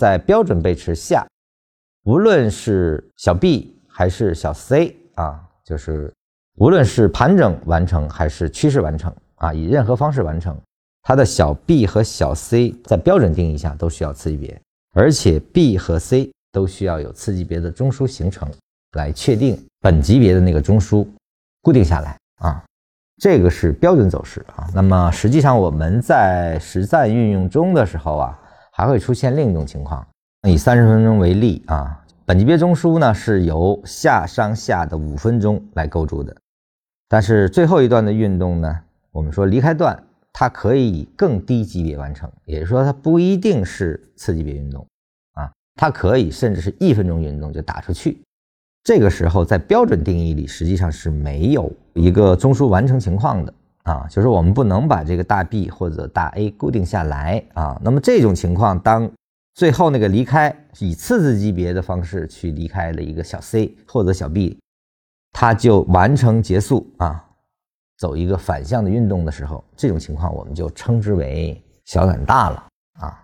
在标准背驰下，无论是小 b 还是小 c 啊，就是无论是盘整完成还是趋势完成啊，以任何方式完成，它的小 b 和小 c 在标准定义下都需要次级别，而且 b 和 c 都需要有次级别的中枢形成，来确定本级别的那个中枢固定下来啊。这个是标准走势啊。那么实际上我们在实战运用中的时候啊，还会出现另一种情况。以三十分钟为例啊，本级别中枢呢是由下上下的五分钟来构筑的，但是最后一段的运动呢，我们说离开段，它可以以更低级别完成，也就是说它不一定是次级别运动啊，它可以甚至是一分钟运动就打出去。这个时候，在标准定义里，实际上是没有一个中枢完成情况的啊，就是我们不能把这个大 B 或者大 A 固定下来啊。那么这种情况，当最后那个离开以次次级别的方式去离开了一个小 C 或者小 B，它就完成结束啊，走一个反向的运动的时候，这种情况我们就称之为小转大了啊。